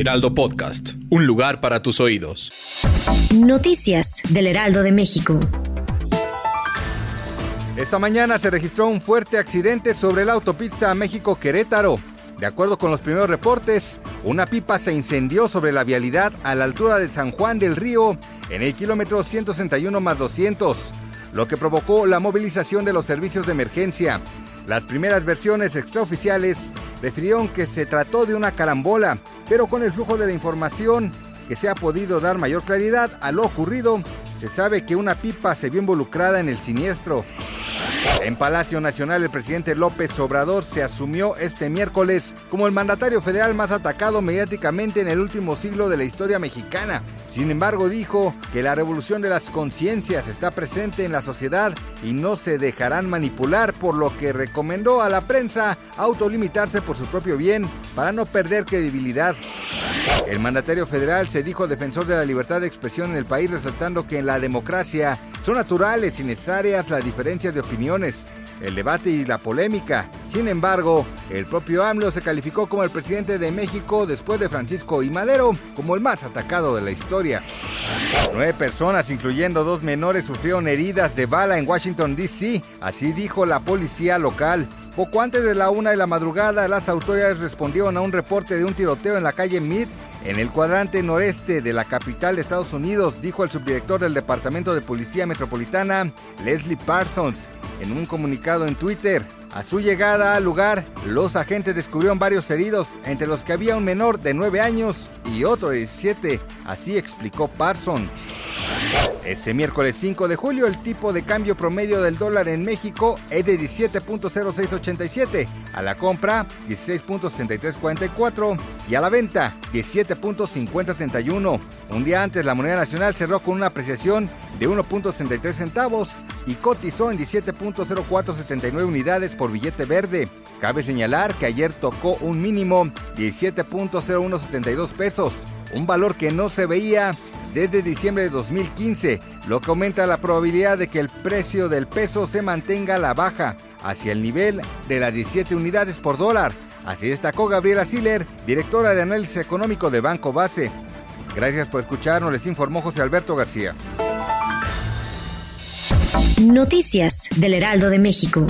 Heraldo Podcast. Un lugar para tus oídos. Noticias del Heraldo de México. Esta mañana se registró un fuerte accidente sobre la autopista México-Querétaro. De acuerdo con los primeros reportes, una pipa se incendió sobre la vialidad a la altura de San Juan del Río, en el kilómetro 161 más 200, lo que provocó la movilización de los servicios de emergencia. Las primeras versiones extraoficiales refirieron que se trató de una carambola, pero con el flujo de la información que se ha podido dar mayor claridad a lo ocurrido, se sabe que una pipa se vio involucrada en el siniestro. En Palacio Nacional, el presidente López Obrador se asumió este miércoles como el mandatario federal más atacado mediáticamente en el último siglo de la historia mexicana. Sin embargo, dijo que la revolución de las conciencias está presente en la sociedad y no se dejarán manipular, por lo que recomendó a la prensa autolimitarse por su propio bien para no perder credibilidad. El mandatario federal se dijo defensor de la libertad de expresión en el país, resaltando que en la democracia son naturales y necesarias las diferencias de opiniones, el debate y la polémica. Sin embargo, el propio AMLO se calificó como el presidente de México después de Francisco y Madero como el más atacado de la historia. Nueve personas, incluyendo dos menores, sufrieron heridas de bala en Washington, D.C., así dijo la policía local. Poco antes de la una de la madrugada, las autoridades respondieron a un reporte de un tiroteo en la calle Mead, en el cuadrante noreste de la capital de Estados Unidos, dijo el subdirector del Departamento de Policía Metropolitana, Leslie Parsons, en un comunicado en Twitter. A su llegada al lugar, los agentes descubrieron varios heridos, entre los que había un menor de 9 años y otro de 17, así explicó Parsons. Este miércoles 5 de julio el tipo de cambio promedio del dólar en México es de 17.0687, a la compra 16.6344 y a la venta 17.5031. Un día antes la moneda nacional cerró con una apreciación de 1.63 centavos y cotizó en 17.0479 unidades por billete verde. Cabe señalar que ayer tocó un mínimo 17.0172 pesos, un valor que no se veía desde diciembre de 2015, lo que aumenta la probabilidad de que el precio del peso se mantenga a la baja, hacia el nivel de las 17 unidades por dólar. Así destacó Gabriela Siller, directora de análisis económico de Banco Base. Gracias por escucharnos, les informó José Alberto García. Noticias del Heraldo de México.